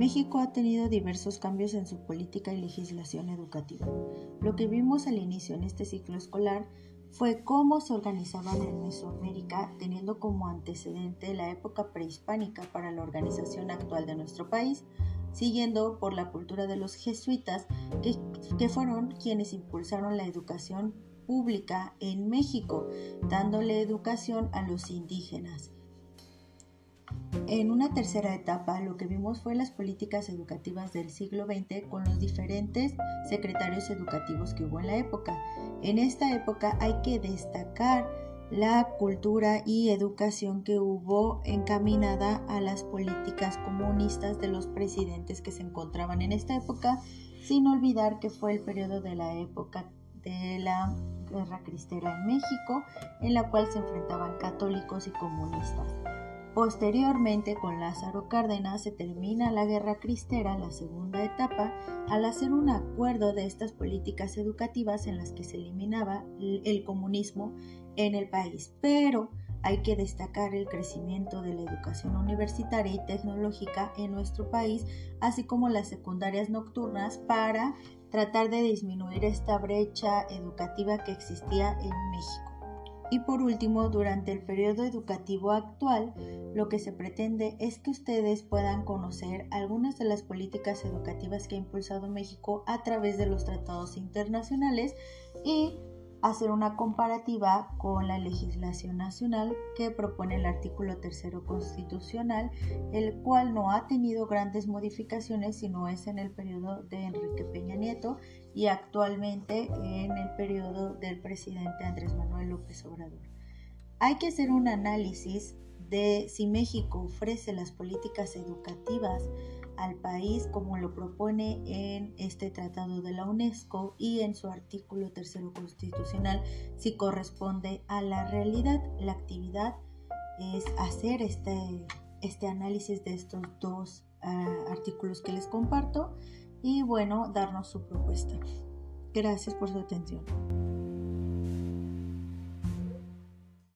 México ha tenido diversos cambios en su política y legislación educativa. Lo que vimos al inicio en este ciclo escolar fue cómo se organizaban en Mesoamérica, teniendo como antecedente la época prehispánica para la organización actual de nuestro país, siguiendo por la cultura de los jesuitas, que, que fueron quienes impulsaron la educación pública en México, dándole educación a los indígenas. En una tercera etapa, lo que vimos fue las políticas educativas del siglo XX con los diferentes secretarios educativos que hubo en la época. En esta época hay que destacar la cultura y educación que hubo encaminada a las políticas comunistas de los presidentes que se encontraban en esta época, sin olvidar que fue el periodo de la época de la guerra cristera en México, en la cual se enfrentaban católicos y comunistas. Posteriormente, con Lázaro Cárdenas se termina la guerra cristera, la segunda etapa, al hacer un acuerdo de estas políticas educativas en las que se eliminaba el comunismo en el país. Pero hay que destacar el crecimiento de la educación universitaria y tecnológica en nuestro país, así como las secundarias nocturnas para tratar de disminuir esta brecha educativa que existía en México. Y por último, durante el periodo educativo actual, lo que se pretende es que ustedes puedan conocer algunas de las políticas educativas que ha impulsado México a través de los tratados internacionales y hacer una comparativa con la legislación nacional que propone el artículo tercero constitucional, el cual no ha tenido grandes modificaciones, sino es en el periodo de Enrique Peña Nieto y actualmente en el periodo del presidente Andrés Manuel López Obrador. Hay que hacer un análisis de si México ofrece las políticas educativas al país como lo propone en este tratado de la UNESCO y en su artículo tercero constitucional si corresponde a la realidad. La actividad es hacer este, este análisis de estos dos ah, artículos que les comparto y bueno, darnos su propuesta. Gracias por su atención.